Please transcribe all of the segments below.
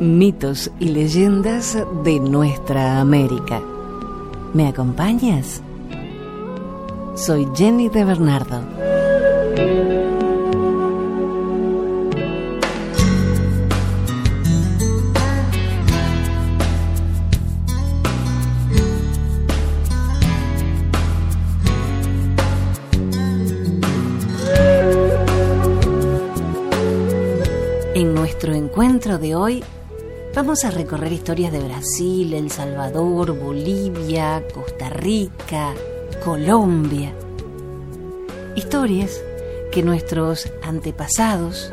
mitos y leyendas de nuestra América. ¿Me acompañas? Soy Jenny de Bernardo. En nuestro encuentro de hoy vamos a recorrer historias de Brasil, El Salvador, Bolivia, Costa Rica, Colombia. Historias que nuestros antepasados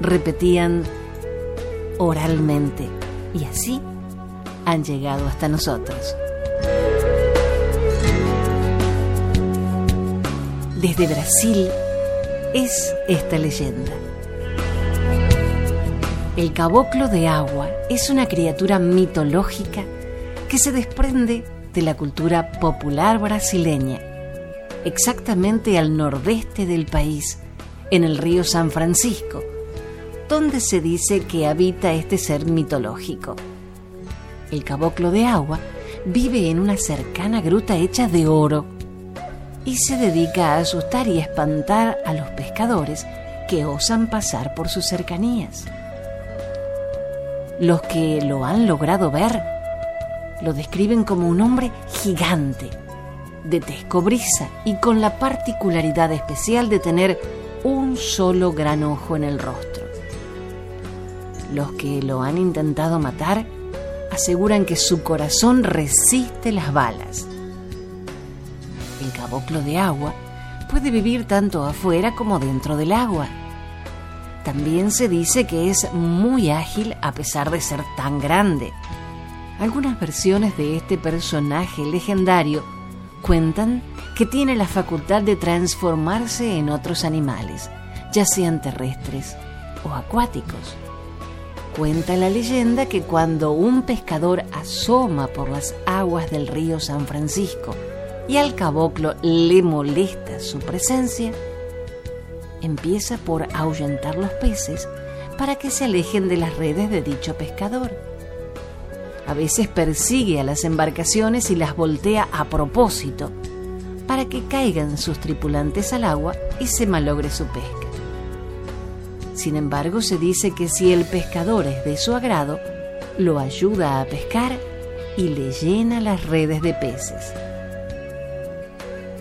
repetían oralmente y así han llegado hasta nosotros. Desde Brasil es esta leyenda. El caboclo de agua es una criatura mitológica que se desprende de la cultura popular brasileña, exactamente al nordeste del país, en el río San Francisco, donde se dice que habita este ser mitológico. El caboclo de agua vive en una cercana gruta hecha de oro y se dedica a asustar y espantar a los pescadores que osan pasar por sus cercanías. Los que lo han logrado ver lo describen como un hombre gigante, de tez cobriza y con la particularidad especial de tener un solo gran ojo en el rostro. Los que lo han intentado matar aseguran que su corazón resiste las balas. El caboclo de agua puede vivir tanto afuera como dentro del agua también se dice que es muy ágil a pesar de ser tan grande. Algunas versiones de este personaje legendario cuentan que tiene la facultad de transformarse en otros animales, ya sean terrestres o acuáticos. Cuenta la leyenda que cuando un pescador asoma por las aguas del río San Francisco y al caboclo le molesta su presencia, empieza por ahuyentar los peces para que se alejen de las redes de dicho pescador. A veces persigue a las embarcaciones y las voltea a propósito para que caigan sus tripulantes al agua y se malogre su pesca. Sin embargo, se dice que si el pescador es de su agrado, lo ayuda a pescar y le llena las redes de peces.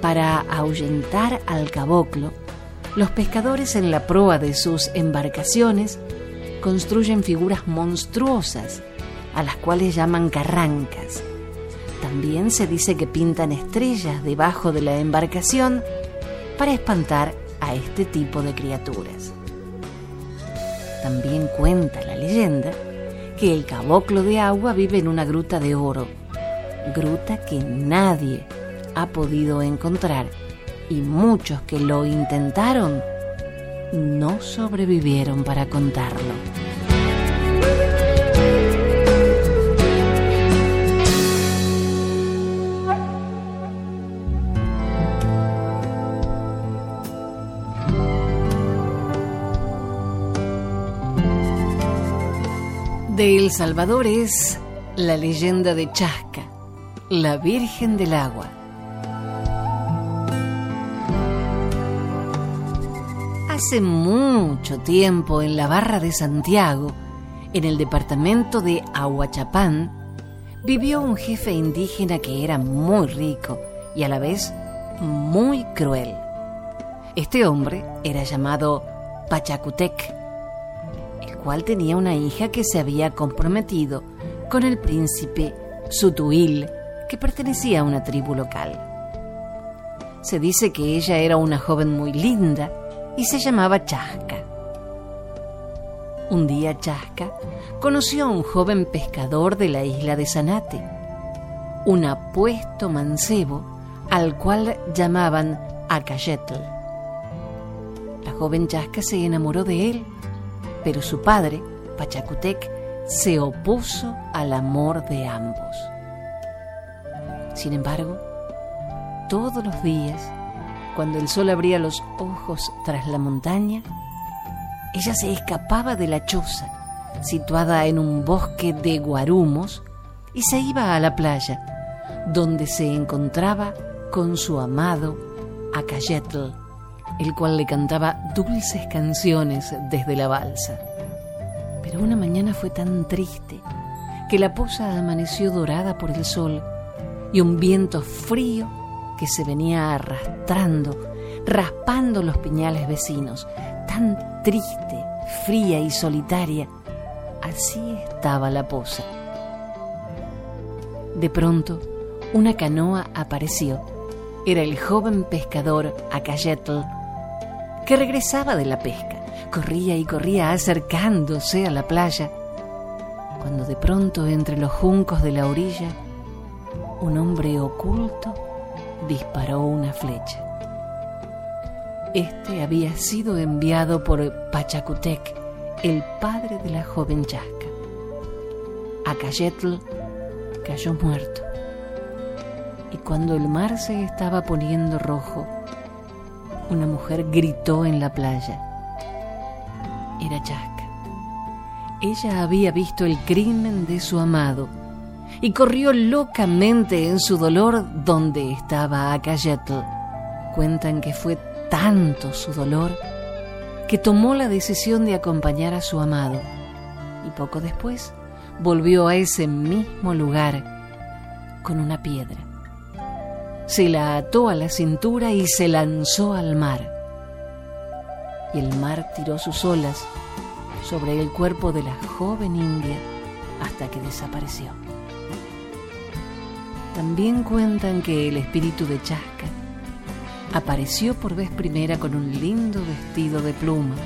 Para ahuyentar al caboclo, los pescadores en la proa de sus embarcaciones construyen figuras monstruosas, a las cuales llaman carrancas. También se dice que pintan estrellas debajo de la embarcación para espantar a este tipo de criaturas. También cuenta la leyenda que el caboclo de agua vive en una gruta de oro, gruta que nadie ha podido encontrar y muchos que lo intentaron no sobrevivieron para contarlo. De El Salvador es la leyenda de Chasca, la Virgen del Agua Hace mucho tiempo en la Barra de Santiago, en el departamento de Aguachapán, vivió un jefe indígena que era muy rico y a la vez muy cruel. Este hombre era llamado Pachacutec, el cual tenía una hija que se había comprometido con el príncipe Sutuil, que pertenecía a una tribu local. Se dice que ella era una joven muy linda y se llamaba Chasca. Un día Chasca conoció a un joven pescador de la isla de Zanate, un apuesto mancebo al cual llamaban Acayetl. La joven Chasca se enamoró de él, pero su padre, Pachacutec, se opuso al amor de ambos. Sin embargo, todos los días cuando el sol abría los ojos tras la montaña, ella se escapaba de la choza situada en un bosque de guarumos, y se iba a la playa, donde se encontraba con su amado Acayetl, el cual le cantaba dulces canciones desde la balsa. Pero una mañana fue tan triste que la poza amaneció dorada por el sol y un viento frío que se venía arrastrando, raspando los piñales vecinos, tan triste, fría y solitaria. Así estaba la poza. De pronto, una canoa apareció. Era el joven pescador Acayetl, que regresaba de la pesca. Corría y corría acercándose a la playa, cuando de pronto entre los juncos de la orilla, un hombre oculto disparó una flecha. Este había sido enviado por Pachacutec, el padre de la joven Chasca. Acayetl cayó muerto. Y cuando el mar se estaba poniendo rojo, una mujer gritó en la playa. Era Chasca. Ella había visto el crimen de su amado y corrió locamente en su dolor donde estaba Acayetl. Cuentan que fue tanto su dolor que tomó la decisión de acompañar a su amado y poco después volvió a ese mismo lugar con una piedra. Se la ató a la cintura y se lanzó al mar. Y el mar tiró sus olas sobre el cuerpo de la joven india hasta que desapareció. También cuentan que el espíritu de Chasca apareció por vez primera con un lindo vestido de plumas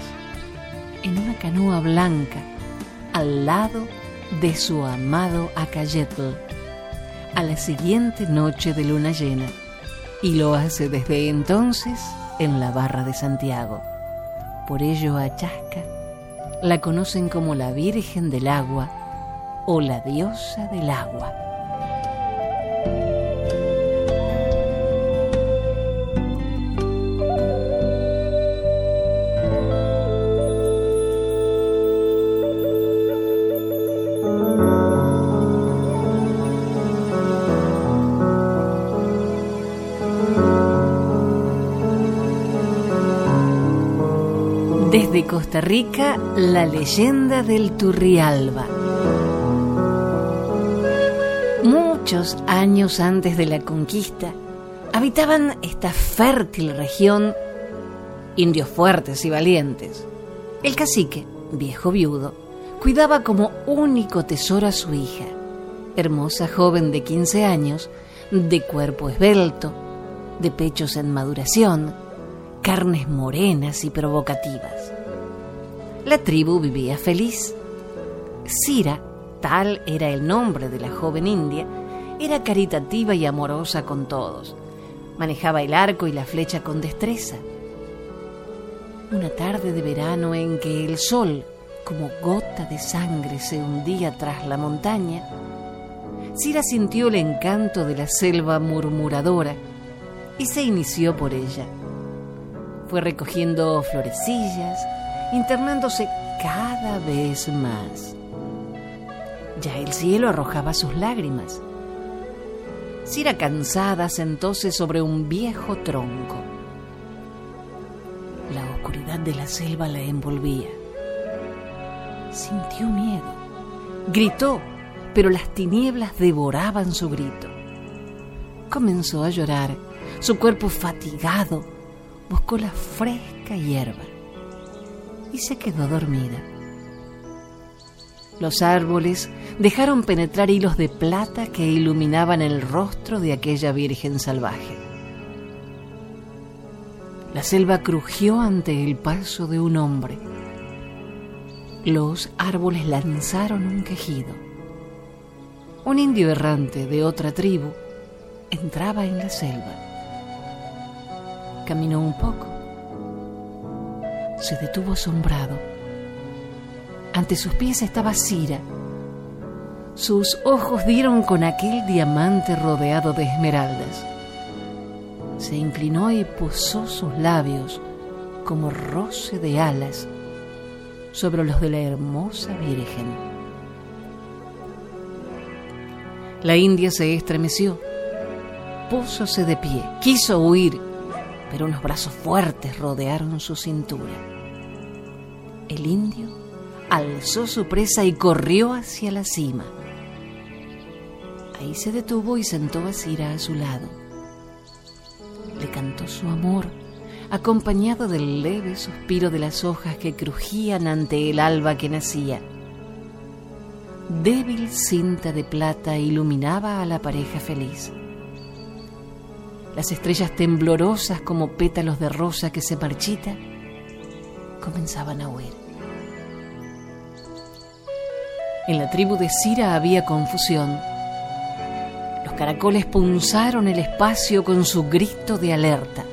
en una canoa blanca al lado de su amado Acayetl a la siguiente noche de luna llena y lo hace desde entonces en la barra de Santiago. Por ello a Chasca la conocen como la Virgen del Agua o la diosa del agua. Desde Costa Rica, la leyenda del Turrialba. Muchos años antes de la conquista, habitaban esta fértil región indios fuertes y valientes. El cacique, viejo viudo, cuidaba como único tesoro a su hija, hermosa joven de 15 años, de cuerpo esbelto, de pechos en maduración, carnes morenas y provocativas. La tribu vivía feliz. Cira, tal era el nombre de la joven india, era caritativa y amorosa con todos. Manejaba el arco y la flecha con destreza. Una tarde de verano en que el sol, como gota de sangre, se hundía tras la montaña, Cira sintió el encanto de la selva murmuradora y se inició por ella fue recogiendo florecillas, internándose cada vez más. Ya el cielo arrojaba sus lágrimas. Cira cansada sentóse sobre un viejo tronco. La oscuridad de la selva la envolvía. Sintió miedo. Gritó, pero las tinieblas devoraban su grito. Comenzó a llorar, su cuerpo fatigado buscó la fresca hierba y se quedó dormida. Los árboles dejaron penetrar hilos de plata que iluminaban el rostro de aquella virgen salvaje. La selva crujió ante el paso de un hombre. Los árboles lanzaron un quejido. Un indio errante de otra tribu entraba en la selva. Caminó un poco. Se detuvo asombrado. Ante sus pies estaba Cira. Sus ojos dieron con aquel diamante rodeado de esmeraldas. Se inclinó y posó sus labios como roce de alas sobre los de la hermosa Virgen. La india se estremeció, púsose de pie, quiso huir, pero unos brazos fuertes rodearon su cintura. El indio alzó su presa y corrió hacia la cima. Ahí se detuvo y sentó a Cira a su lado. Le cantó su amor, acompañado del leve suspiro de las hojas que crujían ante el alba que nacía. Débil cinta de plata iluminaba a la pareja feliz. Las estrellas temblorosas como pétalos de rosa que se marchita comenzaban a huir. En la tribu de Cira había confusión. Los caracoles punzaron el espacio con su grito de alerta.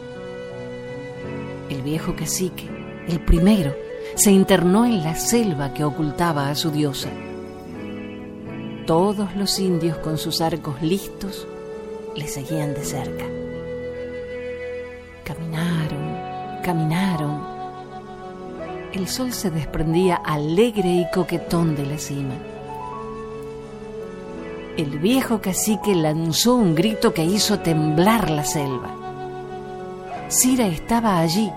El viejo cacique, el primero, se internó en la selva que ocultaba a su diosa. Todos los indios con sus arcos listos le seguían de cerca. Caminaron. El sol se desprendía alegre y coquetón de la cima. El viejo cacique lanzó un grito que hizo temblar la selva. Cira estaba allí,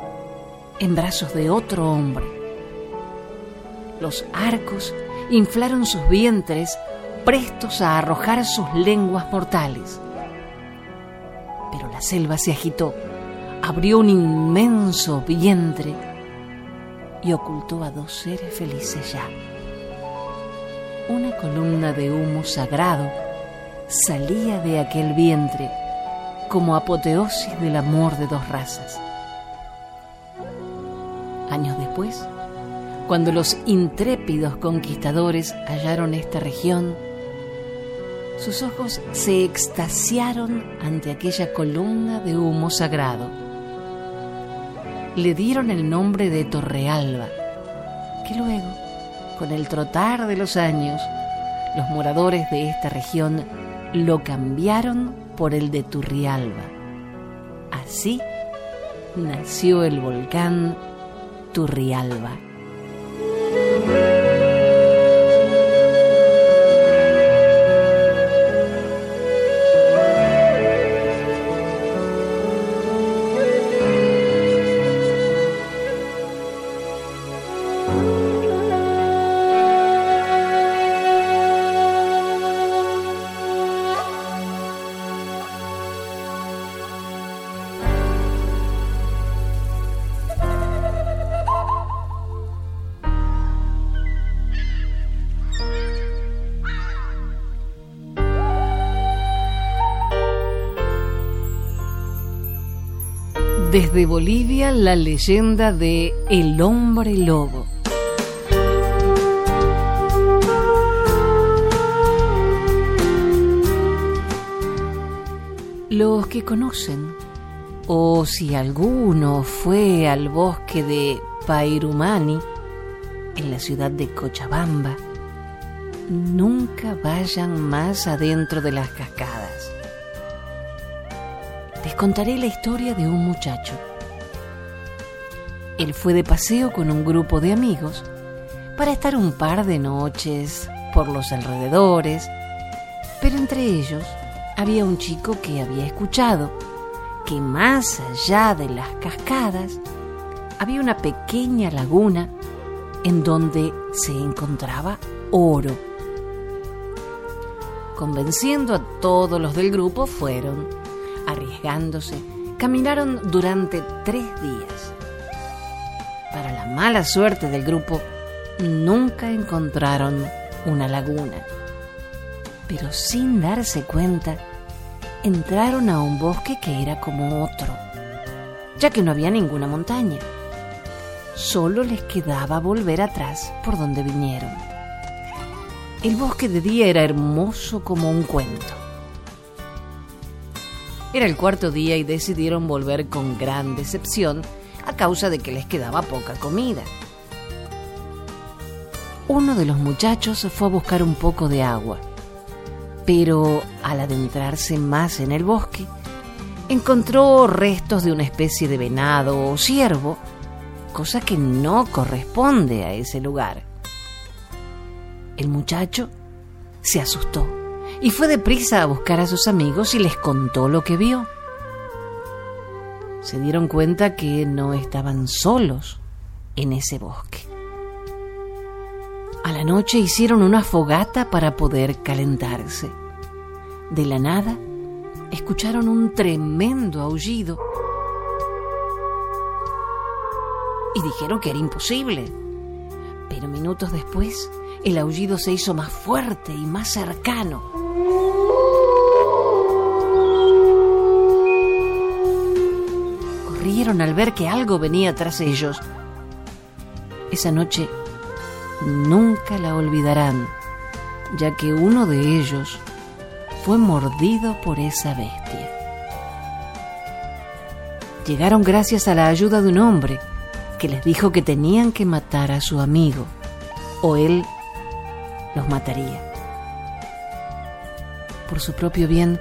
en brazos de otro hombre. Los arcos inflaron sus vientres, prestos a arrojar sus lenguas mortales. Pero la selva se agitó abrió un inmenso vientre y ocultó a dos seres felices ya. Una columna de humo sagrado salía de aquel vientre como apoteosis del amor de dos razas. Años después, cuando los intrépidos conquistadores hallaron esta región, sus ojos se extasiaron ante aquella columna de humo sagrado le dieron el nombre de Torrealba, que luego, con el trotar de los años, los moradores de esta región lo cambiaron por el de Turrialba. Así nació el volcán Turrialba. Desde Bolivia la leyenda de El hombre lobo. Los que conocen, o si alguno fue al bosque de Pairumani, en la ciudad de Cochabamba, nunca vayan más adentro de las cascadas les contaré la historia de un muchacho. Él fue de paseo con un grupo de amigos para estar un par de noches por los alrededores, pero entre ellos había un chico que había escuchado que más allá de las cascadas había una pequeña laguna en donde se encontraba oro. Convenciendo a todos los del grupo fueron arriesgándose, caminaron durante tres días. Para la mala suerte del grupo, nunca encontraron una laguna. Pero sin darse cuenta, entraron a un bosque que era como otro, ya que no había ninguna montaña. Solo les quedaba volver atrás por donde vinieron. El bosque de día era hermoso como un cuento. Era el cuarto día y decidieron volver con gran decepción a causa de que les quedaba poca comida. Uno de los muchachos fue a buscar un poco de agua, pero al adentrarse más en el bosque, encontró restos de una especie de venado o ciervo cosa que no corresponde a ese lugar. El muchacho se asustó y fue deprisa a buscar a sus amigos y les contó lo que vio. Se dieron cuenta que no estaban solos en ese bosque. A la noche hicieron una fogata para poder calentarse. De la nada, escucharon un tremendo aullido y dijeron que era imposible. Pero minutos después, el aullido se hizo más fuerte y más cercano. Corrieron al ver que algo venía tras ellos. Esa noche nunca la olvidarán, ya que uno de ellos fue mordido por esa bestia. Llegaron gracias a la ayuda de un hombre que les dijo que tenían que matar a su amigo o él los mataría. Por su propio bien,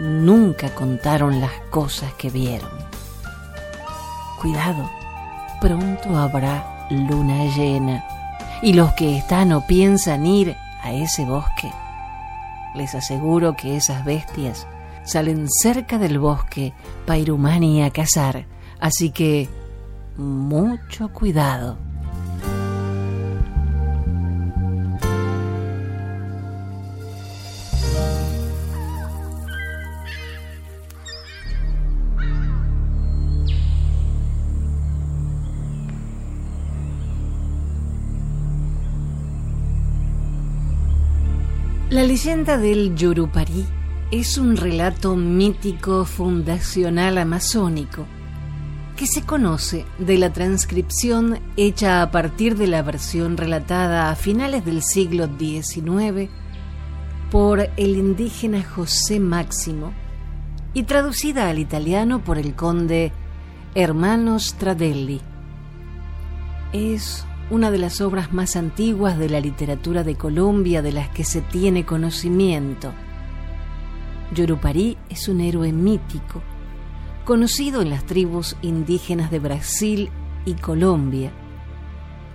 nunca contaron las cosas que vieron. Cuidado, pronto habrá luna llena y los que están o piensan ir a ese bosque, les aseguro que esas bestias salen cerca del bosque Pairumani a cazar, así que mucho cuidado. La leyenda del Yorupari es un relato mítico fundacional amazónico que se conoce de la transcripción hecha a partir de la versión relatada a finales del siglo XIX por el indígena José Máximo y traducida al italiano por el conde Hermano Stradelli. Es una de las obras más antiguas de la literatura de Colombia de las que se tiene conocimiento. Yorupari es un héroe mítico, conocido en las tribus indígenas de Brasil y Colombia,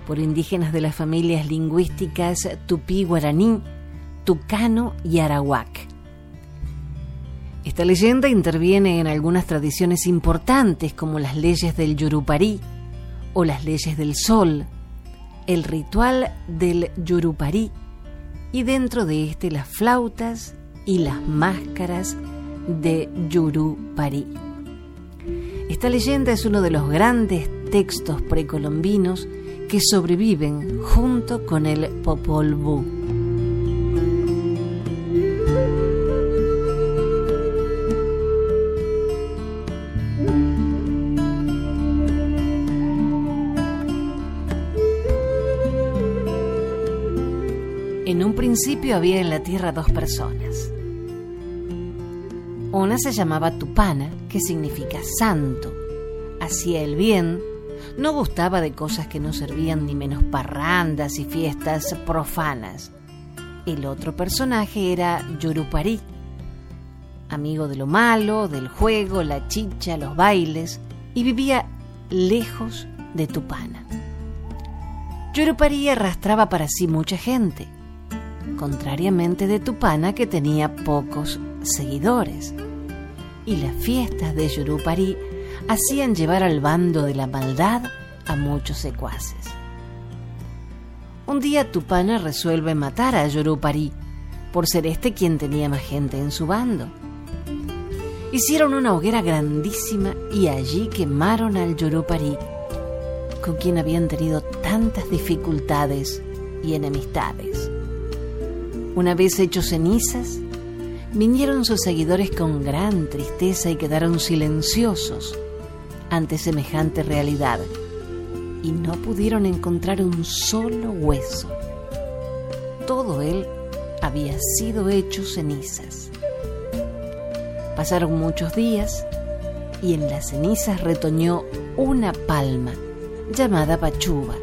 por indígenas de las familias lingüísticas tupí-guaraní, tucano y arawak. Esta leyenda interviene en algunas tradiciones importantes como las leyes del Yorupari o las leyes del sol, el ritual del Yorupari y dentro de este las flautas y las máscaras de Yorupari. Esta leyenda es uno de los grandes textos precolombinos que sobreviven junto con el Popol Vuh. Principio había en la tierra dos personas. Una se llamaba Tupana, que significa santo. Hacía el bien, no gustaba de cosas que no servían ni menos parrandas y fiestas profanas. El otro personaje era Yorupari, amigo de lo malo, del juego, la chicha, los bailes, y vivía lejos de Tupana. Yorupari arrastraba para sí mucha gente contrariamente de Tupana que tenía pocos seguidores. Y las fiestas de Yorupari hacían llevar al bando de la maldad a muchos secuaces. Un día Tupana resuelve matar a Yorupari por ser este quien tenía más gente en su bando. Hicieron una hoguera grandísima y allí quemaron al Yorupari, con quien habían tenido tantas dificultades y enemistades. Una vez hechos cenizas, vinieron sus seguidores con gran tristeza y quedaron silenciosos ante semejante realidad y no pudieron encontrar un solo hueso. Todo él había sido hecho cenizas. Pasaron muchos días y en las cenizas retoñó una palma llamada Pachuba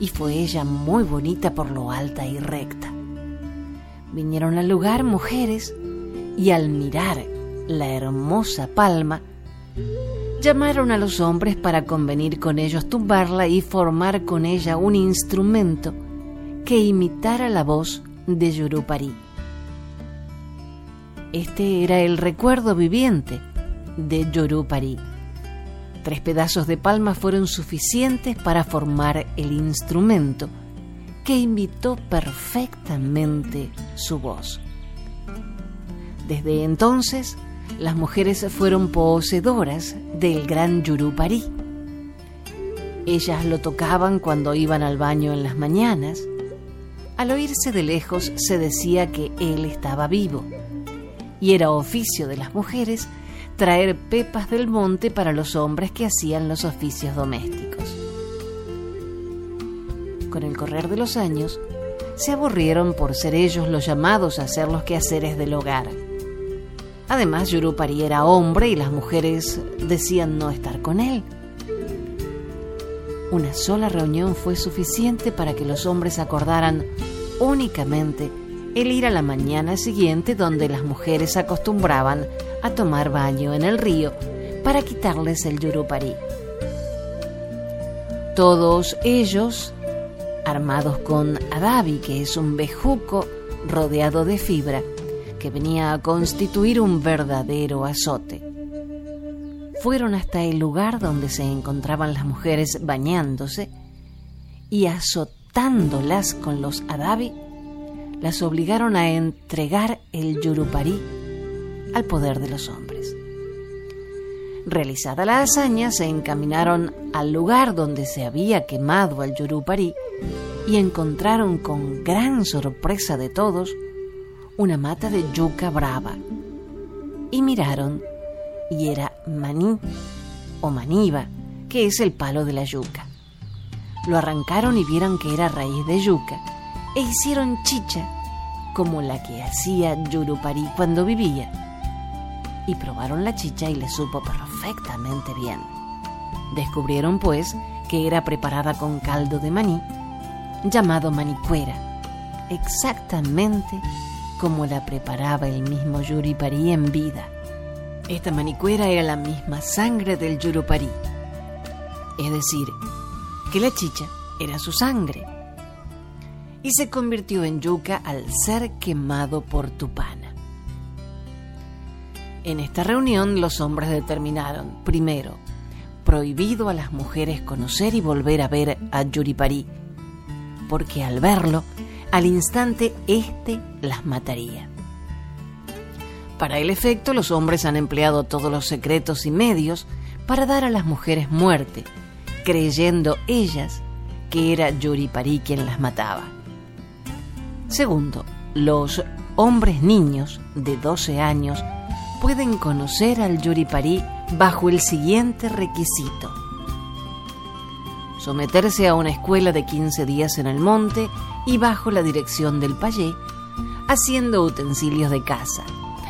y fue ella muy bonita por lo alta y recta. Vinieron al lugar mujeres y al mirar la hermosa palma, llamaron a los hombres para convenir con ellos tumbarla y formar con ella un instrumento que imitara la voz de Yurupari. Este era el recuerdo viviente de Yurupari. Tres pedazos de palma fueron suficientes para formar el instrumento que imitó perfectamente su voz. Desde entonces, las mujeres fueron poseedoras del gran Yurupari. Ellas lo tocaban cuando iban al baño en las mañanas. Al oírse de lejos se decía que él estaba vivo y era oficio de las mujeres traer pepas del monte para los hombres que hacían los oficios domésticos. Con el correr de los años, se aburrieron por ser ellos los llamados a hacer los quehaceres del hogar. Además, Yurupari era hombre y las mujeres decían no estar con él. Una sola reunión fue suficiente para que los hombres acordaran únicamente el ir a la mañana siguiente donde las mujeres acostumbraban a tomar baño en el río para quitarles el yurupari. Todos ellos, armados con adabi, que es un bejuco rodeado de fibra, que venía a constituir un verdadero azote. Fueron hasta el lugar donde se encontraban las mujeres bañándose y azotándolas con los adabi, las obligaron a entregar el yurupari al poder de los hombres. Realizada la hazaña, se encaminaron al lugar donde se había quemado al yurupari y encontraron con gran sorpresa de todos una mata de yuca brava. Y miraron, y era maní o maníba, que es el palo de la yuca. Lo arrancaron y vieron que era raíz de yuca e hicieron chicha como la que hacía Yurupari cuando vivía. Y probaron la chicha y le supo perfectamente bien. Descubrieron pues que era preparada con caldo de maní, llamado manicuera, exactamente como la preparaba el mismo Yuripari en vida. Esta manicuera era la misma sangre del Yurupari, es decir, que la chicha era su sangre y se convirtió en yuca al ser quemado por Tupana. En esta reunión los hombres determinaron, primero, prohibido a las mujeres conocer y volver a ver a Yuripari, porque al verlo, al instante éste las mataría. Para el efecto, los hombres han empleado todos los secretos y medios para dar a las mujeres muerte, creyendo ellas que era Yuripari quien las mataba. Segundo, los hombres niños de 12 años pueden conocer al Yuripari bajo el siguiente requisito. Someterse a una escuela de 15 días en el monte y bajo la dirección del payé, haciendo utensilios de casa,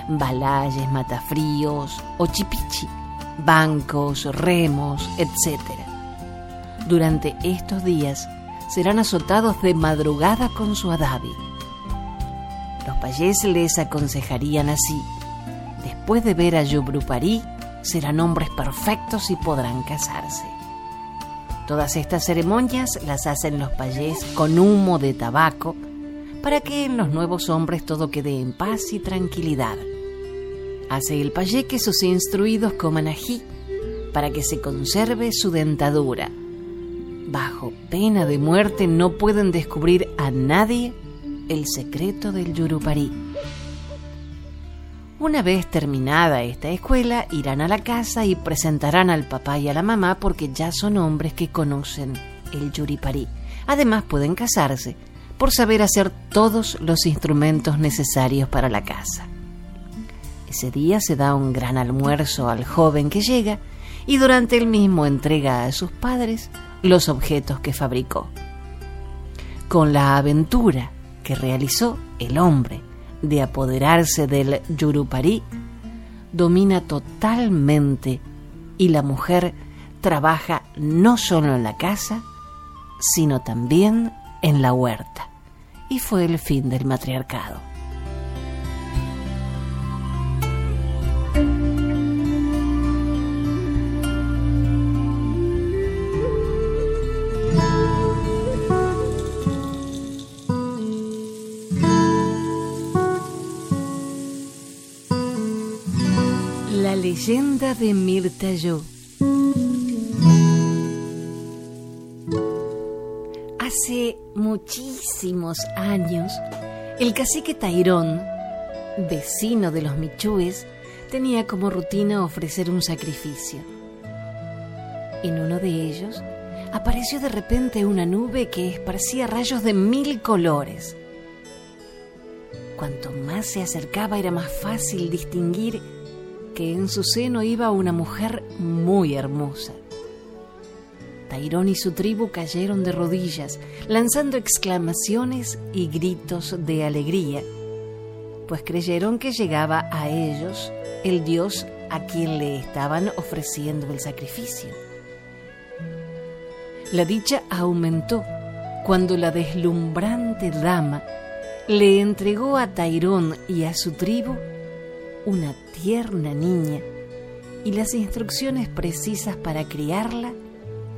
balayes, matafríos, chipichi, bancos, remos, etc. Durante estos días serán azotados de madrugada con su adabi los payés les aconsejarían así, después de ver a Yubrupari, serán hombres perfectos y podrán casarse. Todas estas ceremonias las hacen los payés con humo de tabaco para que en los nuevos hombres todo quede en paz y tranquilidad. Hace el payé que sus instruidos coman ají para que se conserve su dentadura. Bajo pena de muerte no pueden descubrir a nadie el secreto del Yurupari. Una vez terminada esta escuela, irán a la casa y presentarán al papá y a la mamá porque ya son hombres que conocen el Yuripari. Además pueden casarse por saber hacer todos los instrumentos necesarios para la casa. Ese día se da un gran almuerzo al joven que llega y durante el mismo entrega a sus padres los objetos que fabricó. Con la aventura que realizó el hombre de apoderarse del Yurupari domina totalmente y la mujer trabaja no solo en la casa, sino también en la huerta. Y fue el fin del matriarcado. Leyenda de Mirtayó. Hace muchísimos años, el cacique Tairón, vecino de los Michúes, tenía como rutina ofrecer un sacrificio. En uno de ellos apareció de repente una nube que esparcía rayos de mil colores. Cuanto más se acercaba era más fácil distinguir que en su seno iba una mujer muy hermosa. Tairón y su tribu cayeron de rodillas, lanzando exclamaciones y gritos de alegría, pues creyeron que llegaba a ellos el dios a quien le estaban ofreciendo el sacrificio. La dicha aumentó cuando la deslumbrante dama le entregó a Tairón y a su tribu una tierna niña y las instrucciones precisas para criarla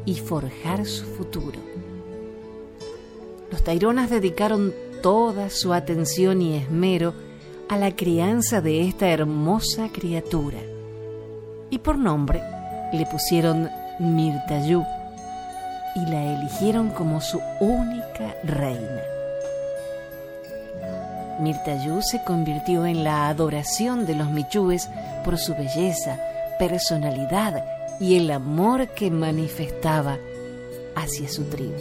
y forjar su futuro. Los Taironas dedicaron toda su atención y esmero a la crianza de esta hermosa criatura y por nombre le pusieron Mirtayú y la eligieron como su única reina. Mirtayú se convirtió en la adoración de los michúes por su belleza, personalidad y el amor que manifestaba hacia su tribu.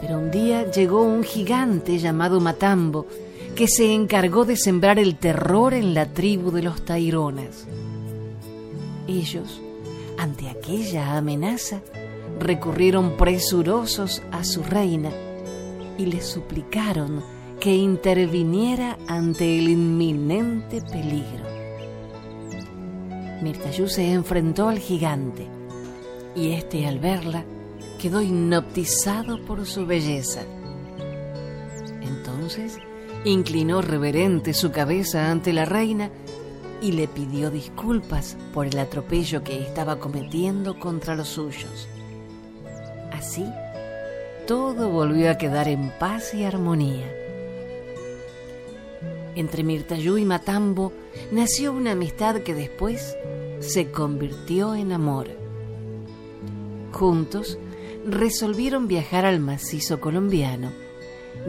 Pero un día llegó un gigante llamado Matambo que se encargó de sembrar el terror en la tribu de los Taironas. Ellos ante aquella amenaza, recurrieron presurosos a su reina y le suplicaron que interviniera ante el inminente peligro. Mirtayú se enfrentó al gigante y éste al verla quedó hipnotizado por su belleza. Entonces inclinó reverente su cabeza ante la reina y le pidió disculpas por el atropello que estaba cometiendo contra los suyos. Así, todo volvió a quedar en paz y armonía. Entre Mirtayú y Matambo nació una amistad que después se convirtió en amor. Juntos resolvieron viajar al macizo colombiano,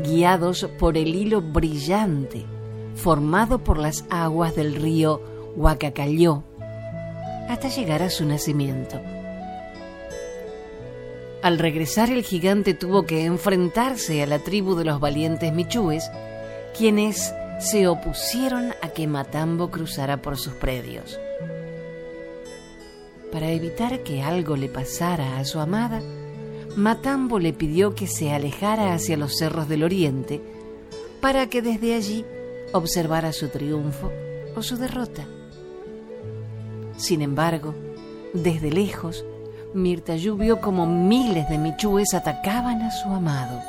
guiados por el hilo brillante formado por las aguas del río Huacacayó, hasta llegar a su nacimiento. Al regresar el gigante tuvo que enfrentarse a la tribu de los valientes michúes, quienes se opusieron a que Matambo cruzara por sus predios. Para evitar que algo le pasara a su amada, Matambo le pidió que se alejara hacia los cerros del oriente para que desde allí observara su triunfo o su derrota. Sin embargo, desde lejos, Mirtayú vio como miles de michúes atacaban a su amado.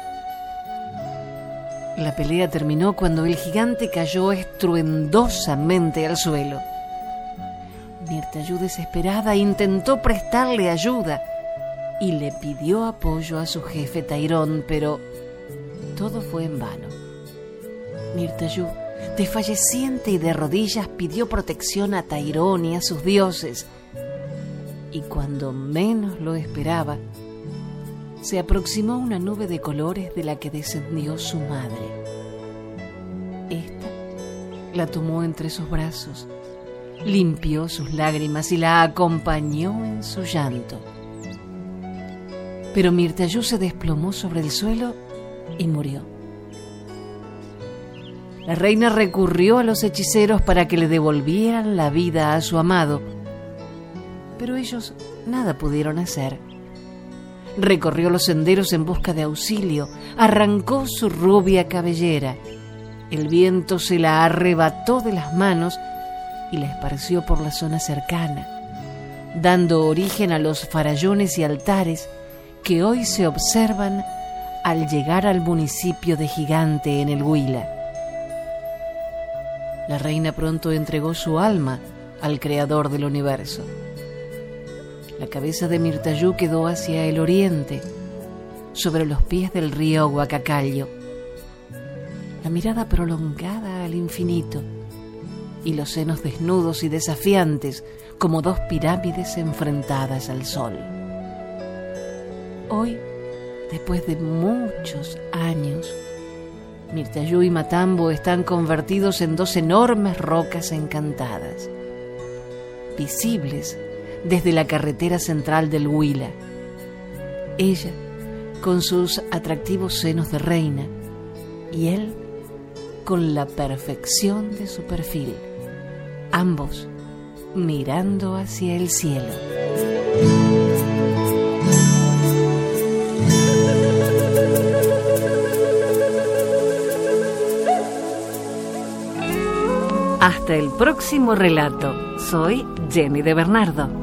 La pelea terminó cuando el gigante cayó estruendosamente al suelo. Mirtayú, desesperada, intentó prestarle ayuda y le pidió apoyo a su jefe Tairón, pero todo fue en vano. Mirtayú desfalleciente y de rodillas pidió protección a Tairón y a sus dioses. Y cuando menos lo esperaba, se aproximó una nube de colores de la que descendió su madre. Esta la tomó entre sus brazos, limpió sus lágrimas y la acompañó en su llanto. Pero Mirtayú se desplomó sobre el suelo y murió. La reina recurrió a los hechiceros para que le devolvieran la vida a su amado, pero ellos nada pudieron hacer. Recorrió los senderos en busca de auxilio, arrancó su rubia cabellera, el viento se la arrebató de las manos y la esparció por la zona cercana, dando origen a los farallones y altares que hoy se observan al llegar al municipio de Gigante en el Huila. La reina pronto entregó su alma al creador del universo. La cabeza de Mirtayú quedó hacia el oriente, sobre los pies del río Huacacayo. La mirada prolongada al infinito, y los senos desnudos y desafiantes como dos pirámides enfrentadas al sol. Hoy, después de muchos años, Mirtayú y Matambo están convertidos en dos enormes rocas encantadas, visibles desde la carretera central del Huila. Ella, con sus atractivos senos de reina, y él, con la perfección de su perfil, ambos mirando hacia el cielo. Hasta el próximo relato. Soy Jenny de Bernardo.